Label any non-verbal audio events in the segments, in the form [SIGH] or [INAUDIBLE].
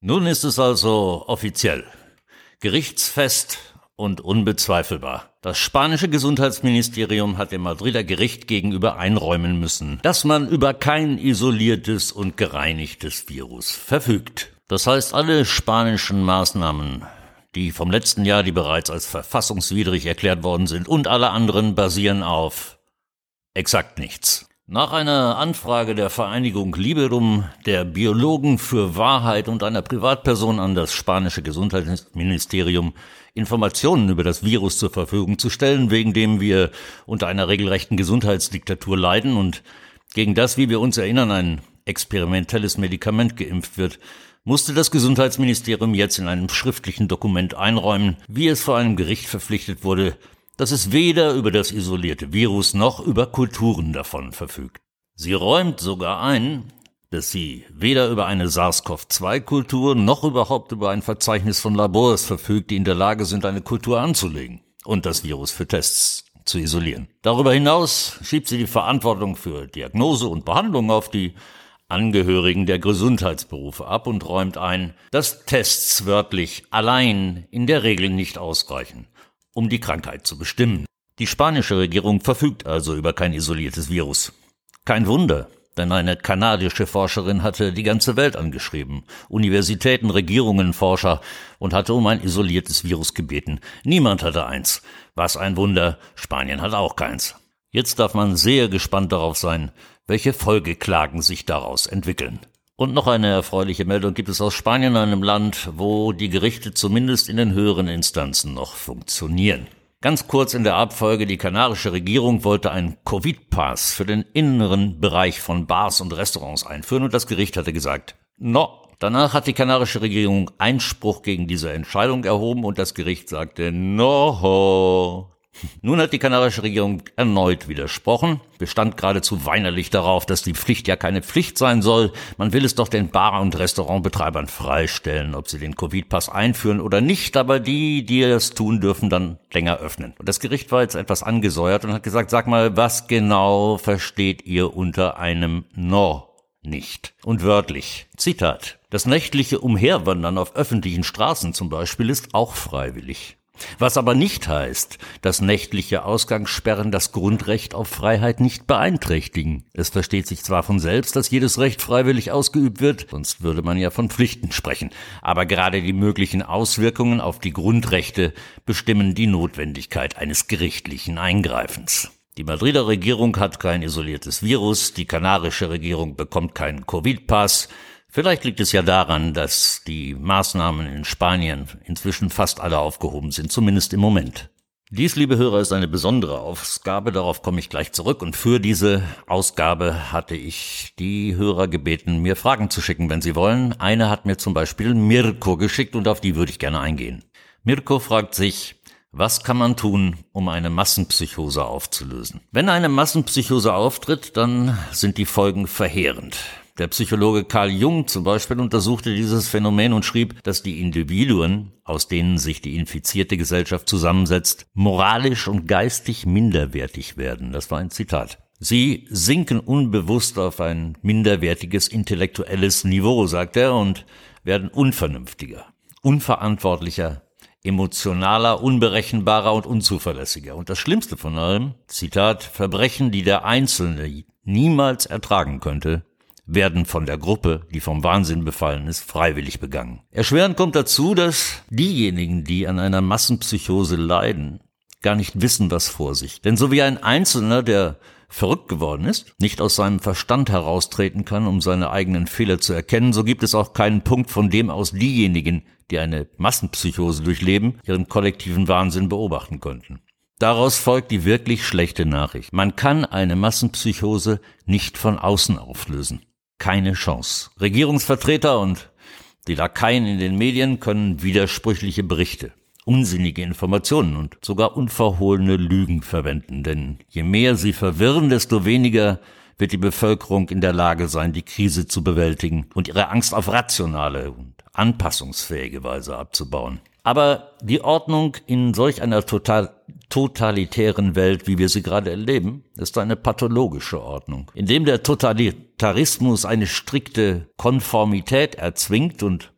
Nun ist es also offiziell. Gerichtsfest und unbezweifelbar. Das spanische Gesundheitsministerium hat dem Madrider Gericht gegenüber einräumen müssen, dass man über kein isoliertes und gereinigtes Virus verfügt. Das heißt, alle spanischen Maßnahmen, die vom letzten Jahr, die bereits als verfassungswidrig erklärt worden sind, und alle anderen basieren auf exakt nichts. Nach einer Anfrage der Vereinigung Liberum, der Biologen für Wahrheit und einer Privatperson an das spanische Gesundheitsministerium Informationen über das Virus zur Verfügung zu stellen, wegen dem wir unter einer regelrechten Gesundheitsdiktatur leiden und gegen das, wie wir uns erinnern, ein experimentelles Medikament geimpft wird, musste das Gesundheitsministerium jetzt in einem schriftlichen Dokument einräumen, wie es vor einem Gericht verpflichtet wurde, dass es weder über das isolierte Virus noch über Kulturen davon verfügt. Sie räumt sogar ein, dass sie weder über eine SARS-CoV-2-Kultur noch überhaupt über ein Verzeichnis von Labors verfügt, die in der Lage sind, eine Kultur anzulegen und das Virus für Tests zu isolieren. Darüber hinaus schiebt sie die Verantwortung für Diagnose und Behandlung auf die Angehörigen der Gesundheitsberufe ab und räumt ein, dass Tests wörtlich allein in der Regel nicht ausreichen um die Krankheit zu bestimmen. Die spanische Regierung verfügt also über kein isoliertes Virus. Kein Wunder, denn eine kanadische Forscherin hatte die ganze Welt angeschrieben, Universitäten, Regierungen, Forscher und hatte um ein isoliertes Virus gebeten. Niemand hatte eins. Was ein Wunder, Spanien hat auch keins. Jetzt darf man sehr gespannt darauf sein, welche Folgeklagen sich daraus entwickeln. Und noch eine erfreuliche Meldung gibt es aus Spanien, einem Land, wo die Gerichte zumindest in den höheren Instanzen noch funktionieren. Ganz kurz in der Abfolge, die kanarische Regierung wollte einen Covid-Pass für den inneren Bereich von Bars und Restaurants einführen und das Gericht hatte gesagt, no. Danach hat die kanarische Regierung Einspruch gegen diese Entscheidung erhoben und das Gericht sagte, no. Nun hat die kanarische Regierung erneut widersprochen, bestand geradezu weinerlich darauf, dass die Pflicht ja keine Pflicht sein soll. Man will es doch den Bar- und Restaurantbetreibern freistellen, ob sie den Covid-Pass einführen oder nicht, aber die, die es tun, dürfen dann länger öffnen. Und das Gericht war jetzt etwas angesäuert und hat gesagt, sag mal, was genau versteht ihr unter einem No? Nicht. Und wörtlich. Zitat. Das nächtliche Umherwandern auf öffentlichen Straßen zum Beispiel ist auch freiwillig. Was aber nicht heißt, dass nächtliche Ausgangssperren das Grundrecht auf Freiheit nicht beeinträchtigen. Es versteht sich zwar von selbst, dass jedes Recht freiwillig ausgeübt wird, sonst würde man ja von Pflichten sprechen, aber gerade die möglichen Auswirkungen auf die Grundrechte bestimmen die Notwendigkeit eines gerichtlichen Eingreifens. Die Madrider Regierung hat kein isoliertes Virus, die kanarische Regierung bekommt keinen Covid-Pass, Vielleicht liegt es ja daran, dass die Maßnahmen in Spanien inzwischen fast alle aufgehoben sind, zumindest im Moment. Dies, liebe Hörer, ist eine besondere Ausgabe, darauf komme ich gleich zurück. Und für diese Ausgabe hatte ich die Hörer gebeten, mir Fragen zu schicken, wenn sie wollen. Eine hat mir zum Beispiel Mirko geschickt und auf die würde ich gerne eingehen. Mirko fragt sich, was kann man tun, um eine Massenpsychose aufzulösen? Wenn eine Massenpsychose auftritt, dann sind die Folgen verheerend. Der Psychologe Carl Jung zum Beispiel untersuchte dieses Phänomen und schrieb, dass die Individuen, aus denen sich die infizierte Gesellschaft zusammensetzt, moralisch und geistig minderwertig werden. Das war ein Zitat. Sie sinken unbewusst auf ein minderwertiges intellektuelles Niveau, sagt er, und werden unvernünftiger, unverantwortlicher, emotionaler, unberechenbarer und unzuverlässiger. Und das Schlimmste von allem, Zitat, Verbrechen, die der Einzelne niemals ertragen könnte, werden von der Gruppe, die vom Wahnsinn befallen ist, freiwillig begangen. Erschwerend kommt dazu, dass diejenigen, die an einer Massenpsychose leiden, gar nicht wissen, was vor sich. Denn so wie ein Einzelner, der verrückt geworden ist, nicht aus seinem Verstand heraustreten kann, um seine eigenen Fehler zu erkennen, so gibt es auch keinen Punkt, von dem aus diejenigen, die eine Massenpsychose durchleben, ihren kollektiven Wahnsinn beobachten könnten. Daraus folgt die wirklich schlechte Nachricht. Man kann eine Massenpsychose nicht von außen auflösen keine Chance. Regierungsvertreter und die Lakaien in den Medien können widersprüchliche Berichte, unsinnige Informationen und sogar unverhohlene Lügen verwenden, denn je mehr sie verwirren, desto weniger wird die Bevölkerung in der Lage sein, die Krise zu bewältigen und ihre Angst auf rationale und anpassungsfähige Weise abzubauen. Aber die Ordnung in solch einer total totalitären Welt, wie wir sie gerade erleben, ist eine pathologische Ordnung, indem der Totalitarismus eine strikte Konformität erzwingt und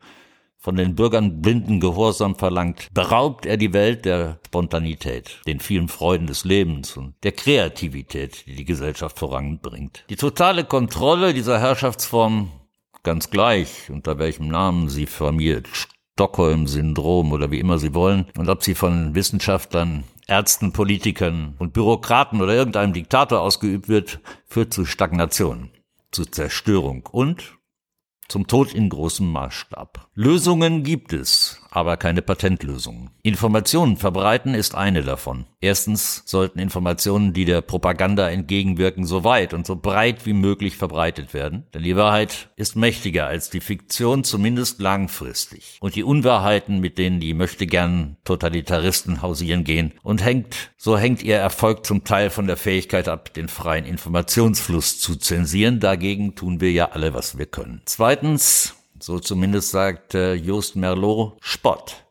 von den Bürgern blinden Gehorsam verlangt, beraubt er die Welt der Spontanität, den vielen Freuden des Lebens und der Kreativität, die die Gesellschaft voranbringt. Die totale Kontrolle dieser Herrschaftsform, ganz gleich unter welchem Namen sie firmiert, Stockholm-Syndrom oder wie immer Sie wollen, und ob sie von Wissenschaftlern, Ärzten, Politikern und Bürokraten oder irgendeinem Diktator ausgeübt wird, führt zu Stagnation, zu Zerstörung und zum Tod in großem Maßstab. Lösungen gibt es, aber keine Patentlösungen. Informationen verbreiten ist eine davon. Erstens sollten Informationen, die der Propaganda entgegenwirken, so weit und so breit wie möglich verbreitet werden. Denn die Wahrheit ist mächtiger als die Fiktion, zumindest langfristig. Und die Unwahrheiten, mit denen die möchte gern Totalitaristen hausieren gehen, und hängt, so hängt ihr Erfolg zum Teil von der Fähigkeit ab, den freien Informationsfluss zu zensieren. Dagegen tun wir ja alle, was wir können. Zweitens, so zumindest sagt äh, Just Merlot, Spott.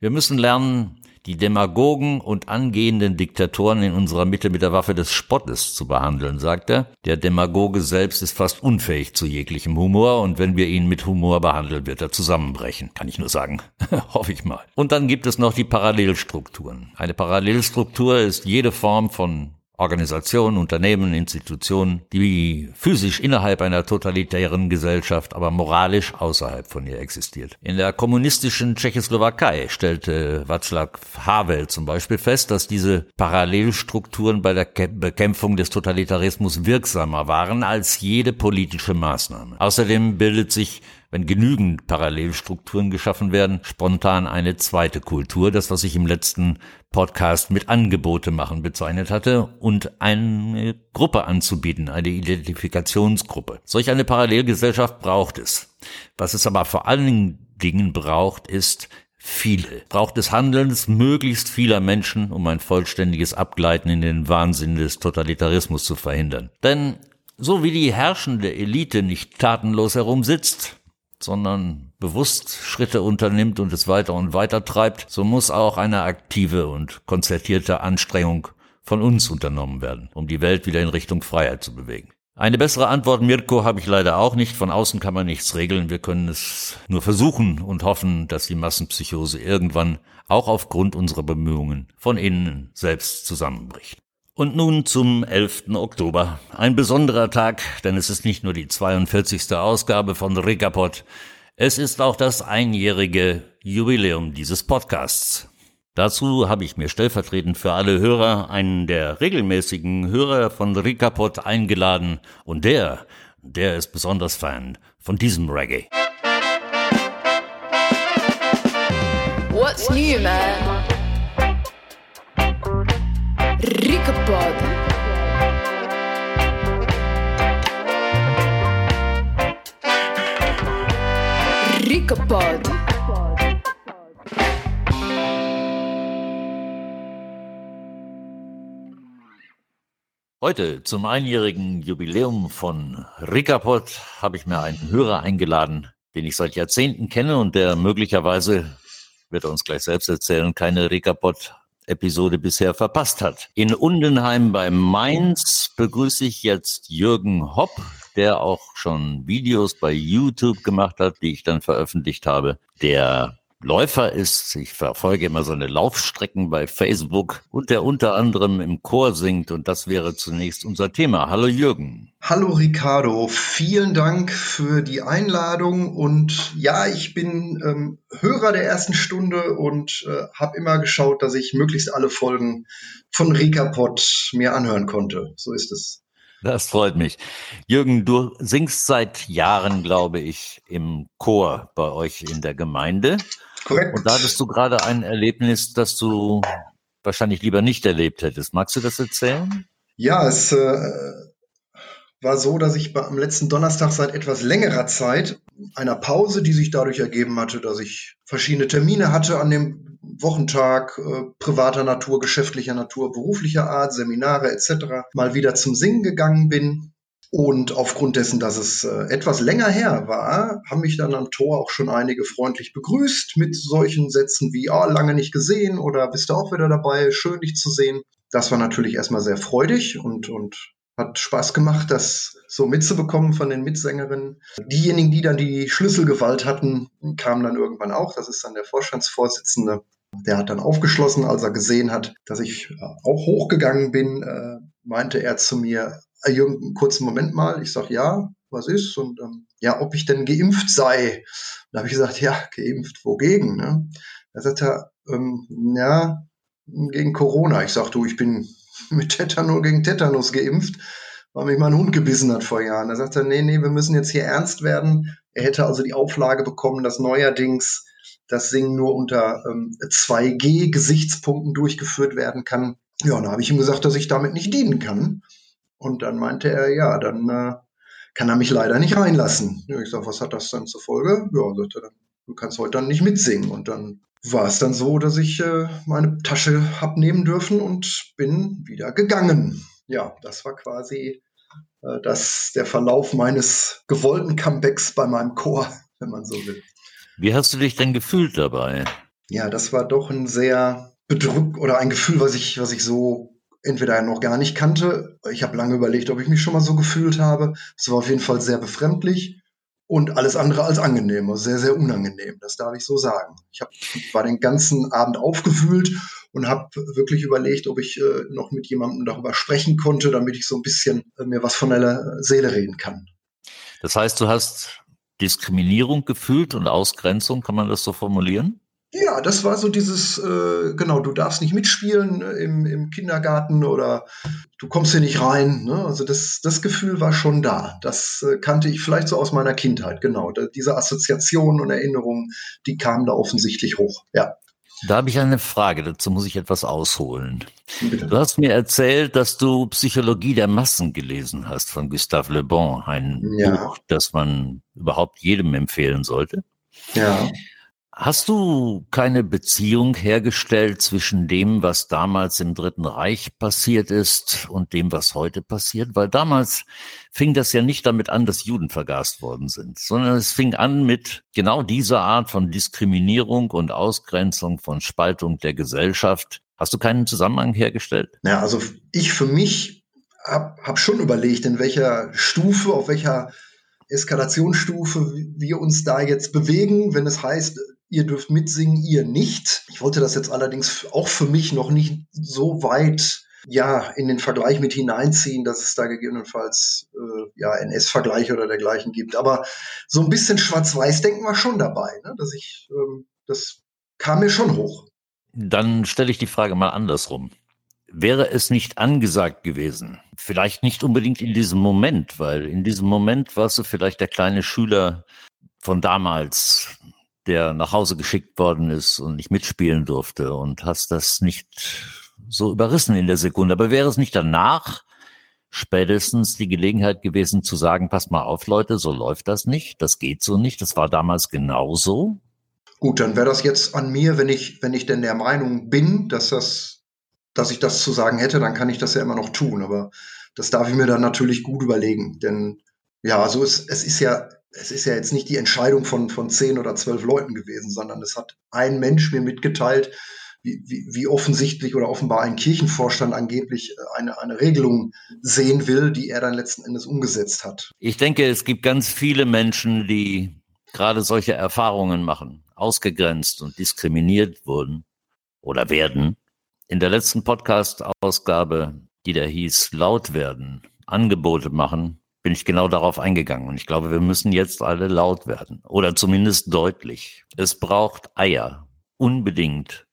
Wir müssen lernen, die Demagogen und angehenden Diktatoren in unserer Mitte mit der Waffe des Spottes zu behandeln, sagt er. Der Demagoge selbst ist fast unfähig zu jeglichem Humor und wenn wir ihn mit Humor behandeln, wird er zusammenbrechen. Kann ich nur sagen. [LAUGHS] Hoffe ich mal. Und dann gibt es noch die Parallelstrukturen. Eine Parallelstruktur ist jede Form von Organisationen, Unternehmen, Institutionen, die physisch innerhalb einer totalitären Gesellschaft, aber moralisch außerhalb von ihr existiert. In der kommunistischen Tschechoslowakei stellte Václav Havel zum Beispiel fest, dass diese Parallelstrukturen bei der Bekämpfung des Totalitarismus wirksamer waren als jede politische Maßnahme. Außerdem bildet sich wenn genügend Parallelstrukturen geschaffen werden, spontan eine zweite Kultur, das was ich im letzten Podcast mit Angebote machen bezeichnet hatte, und eine Gruppe anzubieten, eine Identifikationsgruppe. Solch eine Parallelgesellschaft braucht es. Was es aber vor allen Dingen braucht, ist viele. Braucht es Handelns möglichst vieler Menschen, um ein vollständiges Abgleiten in den Wahnsinn des Totalitarismus zu verhindern. Denn so wie die herrschende Elite nicht tatenlos herumsitzt, sondern bewusst Schritte unternimmt und es weiter und weiter treibt, so muss auch eine aktive und konzertierte Anstrengung von uns unternommen werden, um die Welt wieder in Richtung Freiheit zu bewegen. Eine bessere Antwort, Mirko, habe ich leider auch nicht. Von außen kann man nichts regeln. Wir können es nur versuchen und hoffen, dass die Massenpsychose irgendwann auch aufgrund unserer Bemühungen von innen selbst zusammenbricht. Und nun zum 11. Oktober. Ein besonderer Tag, denn es ist nicht nur die 42. Ausgabe von Rekapot, es ist auch das einjährige Jubiläum dieses Podcasts. Dazu habe ich mir stellvertretend für alle Hörer einen der regelmäßigen Hörer von Rekapot eingeladen und der, der ist besonders Fan von diesem Reggae. What's new, man? Ricapod. Ricapod. Heute zum einjährigen Jubiläum von Ricapod habe ich mir einen Hörer eingeladen, den ich seit Jahrzehnten kenne und der möglicherweise, wird er uns gleich selbst erzählen, keine Ricapod Episode bisher verpasst hat. In Undenheim bei Mainz begrüße ich jetzt Jürgen Hopp, der auch schon Videos bei YouTube gemacht hat, die ich dann veröffentlicht habe, der Läufer ist. Ich verfolge immer seine Laufstrecken bei Facebook und der unter anderem im Chor singt und das wäre zunächst unser Thema. Hallo Jürgen. Hallo Ricardo, vielen Dank für die Einladung und ja, ich bin ähm, Hörer der ersten Stunde und äh, habe immer geschaut, dass ich möglichst alle Folgen von Ricapod mir anhören konnte. So ist es. Das freut mich. Jürgen, du singst seit Jahren, glaube ich, im Chor bei euch in der Gemeinde. Korrekt. Und da hattest du gerade ein Erlebnis, das du wahrscheinlich lieber nicht erlebt hättest. Magst du das erzählen? Ja, es äh, war so, dass ich am letzten Donnerstag seit etwas längerer Zeit einer Pause, die sich dadurch ergeben hatte, dass ich verschiedene Termine hatte an dem Wochentag, äh, privater Natur, geschäftlicher Natur, beruflicher Art, Seminare etc., mal wieder zum Singen gegangen bin Und aufgrund dessen, dass es äh, etwas länger her war, haben mich dann am Tor auch schon einige freundlich begrüßt mit solchen Sätzen wie, ah, lange nicht gesehen oder bist du auch wieder dabei, schön dich zu sehen. Das war natürlich erstmal sehr freudig und, und hat Spaß gemacht, das so mitzubekommen von den Mitsängerinnen. Diejenigen, die dann die Schlüsselgewalt hatten, kamen dann irgendwann auch. Das ist dann der Vorstandsvorsitzende. Der hat dann aufgeschlossen, als er gesehen hat, dass ich äh, auch hochgegangen bin, äh, meinte er zu mir, äh, Jürgen, einen kurzen Moment mal. Ich sage, ja, was ist? Und ähm, ja, ob ich denn geimpft sei. Da habe ich gesagt, ja, geimpft, wogegen? Ne? Da sagt er, ähm, ja, gegen Corona. Ich sage, du, ich bin [LAUGHS] mit Tetanus gegen Tetanus geimpft, weil mich mein Hund gebissen hat vor Jahren. Da sagt er, nee, nee, wir müssen jetzt hier ernst werden. Er hätte also die Auflage bekommen, dass neuerdings das Singen nur unter ähm, 2G-Gesichtspunkten durchgeführt werden kann. Ja, und da habe ich ihm gesagt, dass ich damit nicht dienen kann. Und dann meinte er, ja, dann äh, kann er mich leider nicht reinlassen. Ja, ich sage, was hat das dann zur Folge? Ja, sagte er, du kannst heute dann nicht mitsingen. Und dann war es dann so, dass ich äh, meine Tasche hab nehmen dürfen und bin wieder gegangen. Ja, das war quasi äh, das, der Verlauf meines gewollten Comebacks bei meinem Chor, wenn man so will. Wie hast du dich denn gefühlt dabei? Ja, das war doch ein sehr bedrückt oder ein Gefühl, was ich, was ich so entweder noch gar nicht kannte. Ich habe lange überlegt, ob ich mich schon mal so gefühlt habe. Es war auf jeden Fall sehr befremdlich und alles andere als angenehm, also sehr, sehr unangenehm, das darf ich so sagen. Ich hab, war den ganzen Abend aufgewühlt und habe wirklich überlegt, ob ich äh, noch mit jemandem darüber sprechen konnte, damit ich so ein bisschen äh, mir was von der Seele reden kann. Das heißt, du hast Diskriminierung gefühlt und Ausgrenzung, kann man das so formulieren? Ja, das war so dieses, äh, genau, du darfst nicht mitspielen ne, im, im Kindergarten oder du kommst hier nicht rein. Ne? Also das, das Gefühl war schon da. Das äh, kannte ich vielleicht so aus meiner Kindheit, genau. Da, diese Assoziationen und Erinnerungen, die kamen da offensichtlich hoch, ja. Da habe ich eine Frage, dazu muss ich etwas ausholen. Bitte. Du hast mir erzählt, dass du Psychologie der Massen gelesen hast von Gustave Le Bon, ein ja. Buch, das man überhaupt jedem empfehlen sollte. Ja. Hast du keine Beziehung hergestellt zwischen dem, was damals im Dritten Reich passiert ist und dem, was heute passiert? Weil damals fing das ja nicht damit an, dass Juden vergast worden sind, sondern es fing an mit genau dieser Art von Diskriminierung und Ausgrenzung, von Spaltung der Gesellschaft. Hast du keinen Zusammenhang hergestellt? Ja, also ich für mich habe hab schon überlegt, in welcher Stufe, auf welcher Eskalationsstufe wir uns da jetzt bewegen, wenn es heißt, ihr dürft mitsingen, ihr nicht. Ich wollte das jetzt allerdings auch für mich noch nicht so weit ja, in den Vergleich mit hineinziehen, dass es da gegebenenfalls äh, ja, NS-Vergleiche oder dergleichen gibt. Aber so ein bisschen Schwarz-Weiß-Denken war schon dabei, ne? dass ich, ähm, das kam mir schon hoch. Dann stelle ich die Frage mal andersrum. Wäre es nicht angesagt gewesen, vielleicht nicht unbedingt in diesem Moment, weil in diesem Moment warst du vielleicht der kleine Schüler von damals, der nach Hause geschickt worden ist und nicht mitspielen durfte und hast das nicht so überrissen in der Sekunde. Aber wäre es nicht danach spätestens die Gelegenheit gewesen zu sagen, pass mal auf, Leute, so läuft das nicht, das geht so nicht, das war damals genauso. Gut, dann wäre das jetzt an mir, wenn ich, wenn ich denn der Meinung bin, dass das, dass ich das zu sagen hätte, dann kann ich das ja immer noch tun. Aber das darf ich mir dann natürlich gut überlegen. Denn ja, also es, es ist ja es ist ja jetzt nicht die Entscheidung von, von zehn oder zwölf Leuten gewesen, sondern es hat ein Mensch mir mitgeteilt, wie, wie, wie offensichtlich oder offenbar ein Kirchenvorstand angeblich äh, eine, eine Regelung sehen will, die er dann letzten Endes umgesetzt hat. Ich denke, es gibt ganz viele Menschen, die gerade solche Erfahrungen machen, ausgegrenzt und diskriminiert wurden oder werden. In der letzten Podcast-Ausgabe, die da hieß, laut werden, Angebote machen, bin ich genau darauf eingegangen. Und ich glaube, wir müssen jetzt alle laut werden oder zumindest deutlich. Es braucht Eier, unbedingt.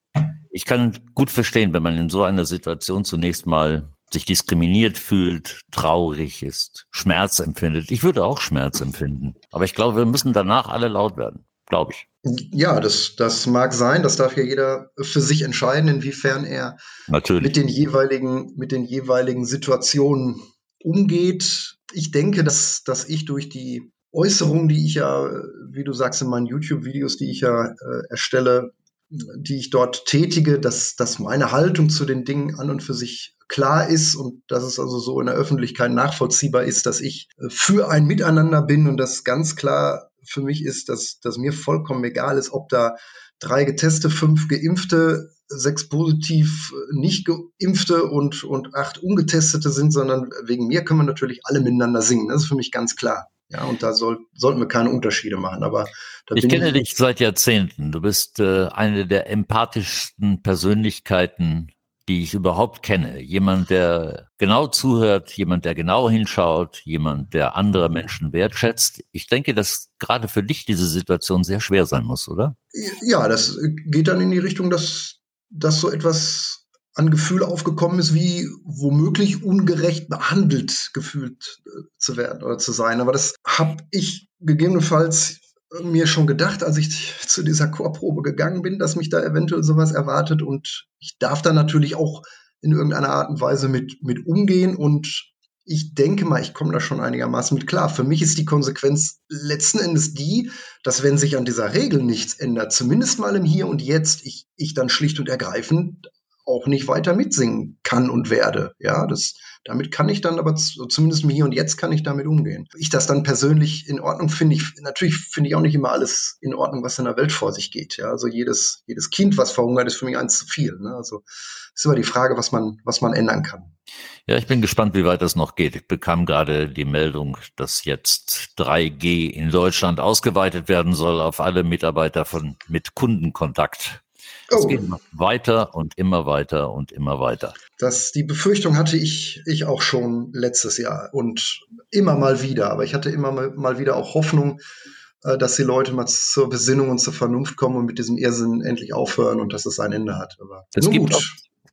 Ich kann gut verstehen, wenn man in so einer Situation zunächst mal sich diskriminiert fühlt, traurig ist, Schmerz empfindet. Ich würde auch Schmerz empfinden. Aber ich glaube, wir müssen danach alle laut werden, glaube ich. Ja, das, das mag sein. Das darf ja jeder für sich entscheiden, inwiefern er Natürlich. mit den jeweiligen, mit den jeweiligen Situationen umgeht. Ich denke, dass, dass ich durch die Äußerungen, die ich ja, wie du sagst, in meinen YouTube-Videos, die ich ja äh, erstelle, die ich dort tätige, dass, dass meine Haltung zu den Dingen an und für sich klar ist und dass es also so in der Öffentlichkeit nachvollziehbar ist, dass ich äh, für ein Miteinander bin und das ganz klar für mich ist, dass, dass mir vollkommen egal ist, ob da drei Geteste, fünf Geimpfte, sechs positiv nicht Geimpfte und, und acht Ungetestete sind, sondern wegen mir können wir natürlich alle miteinander singen. Das ist für mich ganz klar. Ja, und da soll, sollten wir keine Unterschiede machen. Aber ich kenne ich dich seit Jahrzehnten. Du bist äh, eine der empathischsten Persönlichkeiten die ich überhaupt kenne. Jemand, der genau zuhört, jemand, der genau hinschaut, jemand, der andere Menschen wertschätzt. Ich denke, dass gerade für dich diese Situation sehr schwer sein muss, oder? Ja, das geht dann in die Richtung, dass, dass so etwas an Gefühl aufgekommen ist, wie womöglich ungerecht behandelt gefühlt äh, zu werden oder zu sein. Aber das habe ich gegebenenfalls mir schon gedacht, als ich [LAUGHS] zu dieser Chorprobe gegangen bin, dass mich da eventuell sowas erwartet. Und ich darf da natürlich auch in irgendeiner Art und Weise mit, mit umgehen. Und ich denke mal, ich komme da schon einigermaßen mit klar. Für mich ist die Konsequenz letzten Endes die, dass wenn sich an dieser Regel nichts ändert, zumindest mal im Hier und Jetzt, ich, ich dann schlicht und ergreifend auch nicht weiter mitsingen kann und werde. Ja, das, damit kann ich dann aber zumindest hier und jetzt kann ich damit umgehen. Ich das dann persönlich in Ordnung finde, ich, natürlich finde ich auch nicht immer alles in Ordnung, was in der Welt vor sich geht. Ja, also jedes, jedes Kind, was verhungert, ist für mich eins zu viel. Ne? Also ist immer die Frage, was man, was man ändern kann. Ja, ich bin gespannt, wie weit das noch geht. Ich bekam gerade die Meldung, dass jetzt 3G in Deutschland ausgeweitet werden soll auf alle Mitarbeiter von mit Kundenkontakt. Es oh. geht weiter und immer weiter und immer weiter. Das, die Befürchtung hatte ich, ich auch schon letztes Jahr und immer mal wieder. Aber ich hatte immer mal wieder auch Hoffnung, äh, dass die Leute mal zur Besinnung und zur Vernunft kommen und mit diesem Irrsinn endlich aufhören und dass es ein Ende hat. Aber es gibt, auch,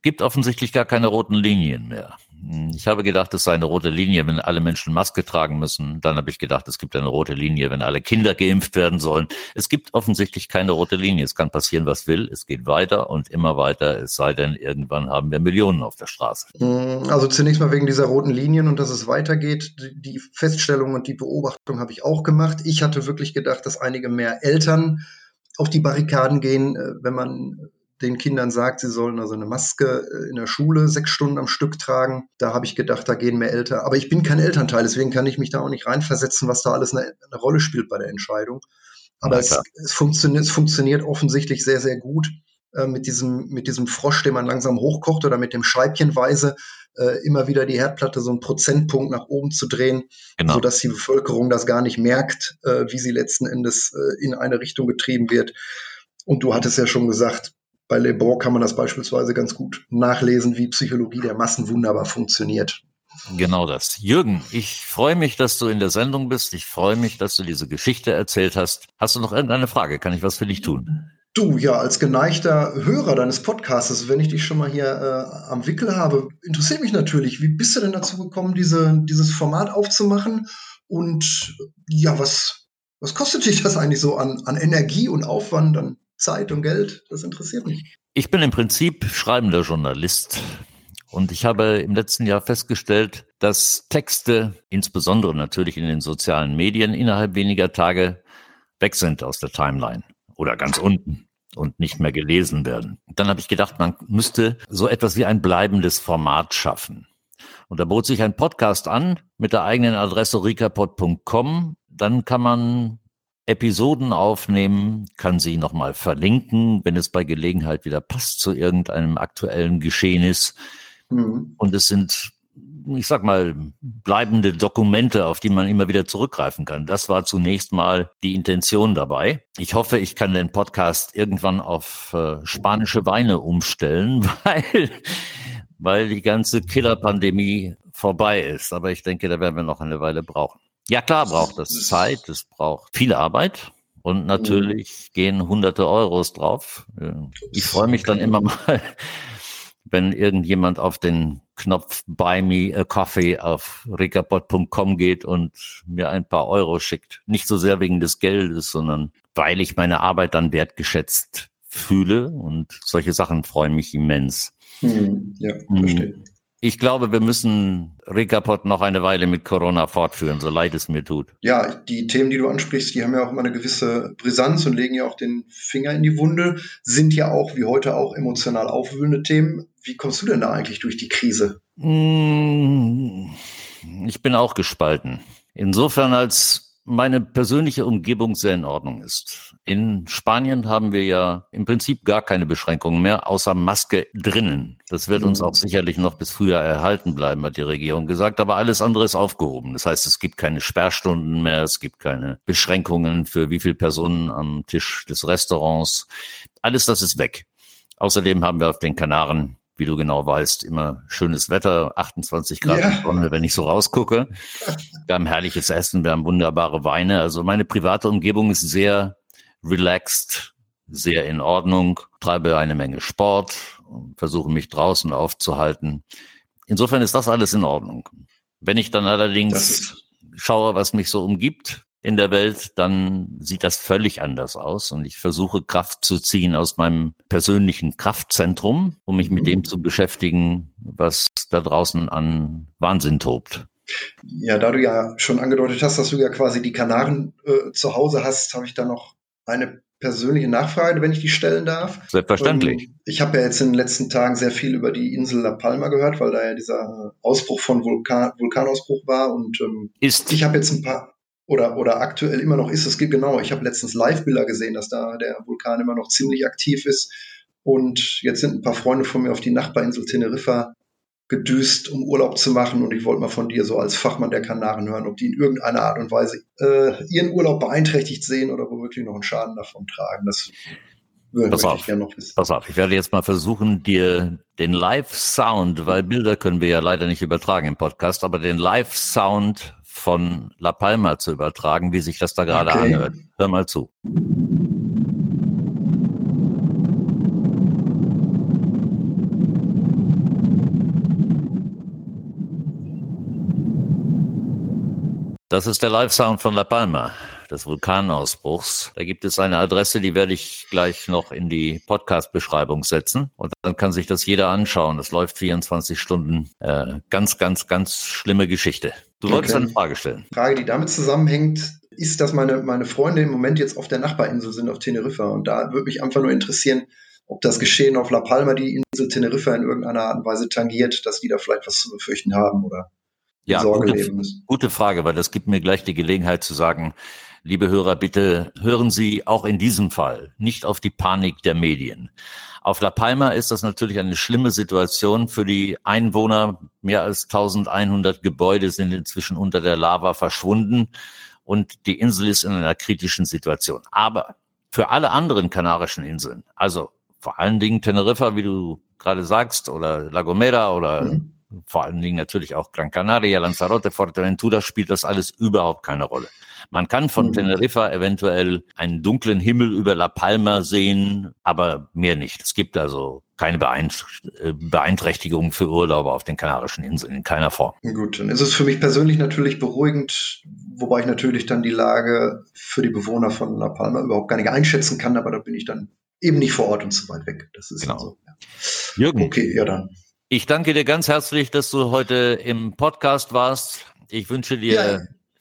gibt offensichtlich gar keine roten Linien mehr. Hm, ich habe gedacht, es sei eine rote Linie, wenn alle Menschen Maske tragen müssen. Dann habe ich gedacht, es gibt eine rote Linie, wenn alle Kinder geimpft werden sollen. Es gibt offensichtlich keine rote Linie. Es kann passieren, was will. Es geht weiter und immer weiter. Es sei denn, irgendwann haben wir Millionen auf der Straße. Hm, also zunächst mal wegen dieser roten Linien und dass es weitergeht. Die Feststellung und die Beobachtung habe ich auch gemacht. Ich hatte wirklich gedacht, dass einige mehr Eltern auf die Barrikaden gehen, äh, wenn man den Kindern sagt, sie sollen also eine Maske äh, in der Schule sechs Stunden am Stück tragen. Da habe ich gedacht, da gehen mehr Eltern. Aber ich bin kein Elternteil, deswegen kann ich mich da auch nicht reinversetzen, was da alles eine, eine Rolle spielt bei der Entscheidung. Aber es, es, funktioniert, es funktioniert offensichtlich sehr, sehr gut äh, mit, diesem, mit diesem Frosch, den man langsam hochkocht oder mit dem Scheibchenweise äh, immer wieder die Herdplatte so einen Prozentpunkt nach oben zu drehen, genau. sodass die Bevölkerung das gar nicht merkt, äh, wie sie letzten Endes äh, in eine Richtung getrieben wird. Und du hattest ja schon gesagt, bei Le Bon kann man das beispielsweise ganz gut nachlesen, wie Psychologie der Massen wunderbar funktioniert. Genau das. Jürgen, ich freue mich, dass du in der Sendung bist. Ich freue mich, dass du diese Geschichte erzählt hast. Hast du noch irgendeine Frage? Kann ich was für dich tun? Du, ja, als geneigter Hörer deines Podcasts, wenn ich dich schon mal hier äh, am Wickel habe, interessiert mich natürlich, wie bist du denn dazu gekommen, diese, dieses Format aufzumachen? Und ja, was, was kostet dich das eigentlich so an, an Energie und Aufwand, an Zeit und Geld? Das interessiert mich. Ich bin im Prinzip schreibender Journalist. Und ich habe im letzten Jahr festgestellt, dass Texte, insbesondere natürlich in den sozialen Medien, innerhalb weniger Tage weg sind aus der Timeline oder ganz unten und nicht mehr gelesen werden. Dann habe ich gedacht, man müsste so etwas wie ein bleibendes Format schaffen. Und da bot sich ein Podcast an mit der eigenen Adresse ricapod.com. Dann kann man Episoden aufnehmen, kann sie nochmal verlinken, wenn es bei Gelegenheit wieder passt zu irgendeinem aktuellen Geschehnis. Mhm. Und es sind, ich sag mal, bleibende Dokumente, auf die man immer wieder zurückgreifen kann. Das war zunächst mal die Intention dabei. Ich hoffe, ich kann den Podcast irgendwann auf äh, spanische Weine umstellen, [LAUGHS] weil, weil die ganze Killerpandemie vorbei ist. Aber ich denke, da werden wir noch eine Weile brauchen. Ja, klar braucht das Zeit, es braucht viel Arbeit und natürlich gehen hunderte Euros drauf. Ich freue mich dann immer [LAUGHS] mal, wenn irgendjemand auf den Knopf Buy Me a Coffee auf recapot.com geht und mir ein paar Euro schickt. Nicht so sehr wegen des Geldes, sondern weil ich meine Arbeit dann wertgeschätzt fühle und solche Sachen freuen mich immens. Hm, ja, verstehe. Ich glaube, wir müssen Rekapot noch eine Weile mit Corona fortführen, so leid es mir tut. Ja, die Themen, die du ansprichst, die haben ja auch immer eine gewisse Brisanz und legen ja auch den Finger in die Wunde, sind ja auch, wie heute auch, emotional aufwühlende Themen. Wie kommst du denn da eigentlich durch die Krise? Hm, ich bin auch gespalten. Insofern als meine persönliche Umgebung sehr in Ordnung ist. In Spanien haben wir ja im Prinzip gar keine Beschränkungen mehr, außer Maske drinnen. Das wird uns auch mhm. sicherlich noch bis Frühjahr erhalten bleiben, hat die Regierung gesagt, aber alles andere ist aufgehoben. Das heißt, es gibt keine Sperrstunden mehr, es gibt keine Beschränkungen für wie viele Personen am Tisch des Restaurants. Alles das ist weg. Außerdem haben wir auf den Kanaren wie du genau weißt, immer schönes Wetter, 28 Grad ja. Sonne, wenn ich so rausgucke. Wir haben herrliches Essen, wir haben wunderbare Weine. Also meine private Umgebung ist sehr relaxed, sehr in Ordnung, treibe eine Menge Sport, versuche mich draußen aufzuhalten. Insofern ist das alles in Ordnung. Wenn ich dann allerdings schaue, was mich so umgibt, in der Welt, dann sieht das völlig anders aus. Und ich versuche Kraft zu ziehen aus meinem persönlichen Kraftzentrum, um mich mit dem zu beschäftigen, was da draußen an Wahnsinn tobt. Ja, da du ja schon angedeutet hast, dass du ja quasi die Kanaren äh, zu Hause hast, habe ich da noch eine persönliche Nachfrage, wenn ich die stellen darf. Selbstverständlich. Ähm, ich habe ja jetzt in den letzten Tagen sehr viel über die Insel La Palma gehört, weil da ja dieser Ausbruch von Vulkan, Vulkanausbruch war und ähm, ist. ich habe jetzt ein paar oder, oder aktuell immer noch ist. Es gibt genau, ich habe letztens Live-Bilder gesehen, dass da der Vulkan immer noch ziemlich aktiv ist. Und jetzt sind ein paar Freunde von mir auf die Nachbarinsel Teneriffa gedüst, um Urlaub zu machen. Und ich wollte mal von dir so als Fachmann der Kanaren hören, ob die in irgendeiner Art und Weise äh, ihren Urlaub beeinträchtigt sehen oder womöglich noch einen Schaden davon tragen. Das würde pass auf, ich gerne noch wissen. Pass auf, ich werde jetzt mal versuchen, dir den Live-Sound, weil Bilder können wir ja leider nicht übertragen im Podcast, aber den Live-Sound von La Palma zu übertragen, wie sich das da gerade okay. anhört. Hör mal zu. Das ist der Live-Sound von La Palma, des Vulkanausbruchs. Da gibt es eine Adresse, die werde ich gleich noch in die Podcast-Beschreibung setzen. Und dann kann sich das jeder anschauen. Das läuft 24 Stunden. Äh, ganz, ganz, ganz schlimme Geschichte. Du wolltest okay. eine Frage stellen. Frage, die damit zusammenhängt, ist, dass meine, meine Freunde im Moment jetzt auf der Nachbarinsel sind, auf Teneriffa. Und da würde mich einfach nur interessieren, ob das Geschehen auf La Palma die Insel Teneriffa in irgendeiner Art und Weise tangiert, dass die da vielleicht was zu befürchten haben oder ja, Sorge gute, leben müssen. Gute Frage, weil das gibt mir gleich die Gelegenheit zu sagen, liebe Hörer, bitte hören Sie auch in diesem Fall nicht auf die Panik der Medien. Auf La Palma ist das natürlich eine schlimme Situation für die Einwohner. Mehr als 1100 Gebäude sind inzwischen unter der Lava verschwunden und die Insel ist in einer kritischen Situation. Aber für alle anderen kanarischen Inseln, also vor allen Dingen Teneriffa, wie du gerade sagst, oder La Gomera oder mhm vor allen Dingen natürlich auch Gran Canaria, Lanzarote, Fuerteventura spielt das alles überhaupt keine Rolle. Man kann von mhm. Teneriffa eventuell einen dunklen Himmel über La Palma sehen, aber mehr nicht. Es gibt also keine äh, Beeinträchtigung für Urlauber auf den Kanarischen Inseln in keiner Form. Gut, dann ist es für mich persönlich natürlich beruhigend, wobei ich natürlich dann die Lage für die Bewohner von La Palma überhaupt gar nicht einschätzen kann, aber da bin ich dann eben nicht vor Ort und so weit weg. Das ist genau. so. Ja. Jürgen. Okay, ja dann. Ich danke dir ganz herzlich, dass du heute im Podcast warst. Ich wünsche dir ja,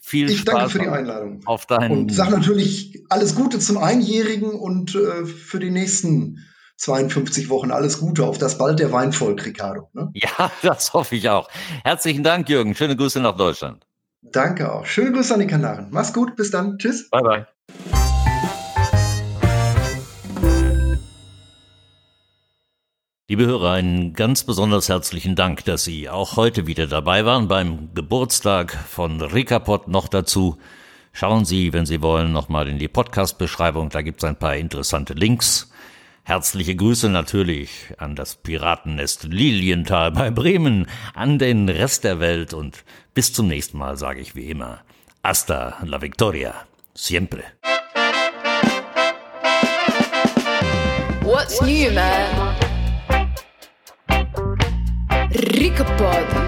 viel ich Spaß. Danke für die Einladung. Auf deinen und sage natürlich alles Gute zum Einjährigen und äh, für die nächsten 52 Wochen alles Gute auf das bald der Weinvolk, Ricardo. Ne? [LAUGHS] Ja, das hoffe ich auch. Herzlichen Dank, Jürgen. Schöne Grüße nach Deutschland. Danke auch. Schöne Grüße an die Kanaren. Mach's gut. Bis dann. Tschüss. Bye, bye. Liebe Hörer, einen ganz besonders herzlichen Dank, dass Sie auch heute wieder dabei waren beim Geburtstag von Rikapot. Noch dazu schauen Sie, wenn Sie wollen, nochmal in die Podcast-Beschreibung. Da gibt es ein paar interessante Links. Herzliche Grüße natürlich an das Piratennest Lilienthal bei Bremen, an den Rest der Welt und bis zum nächsten Mal sage ich wie immer. Hasta la victoria. Siempre. What's new, man? Ricapod.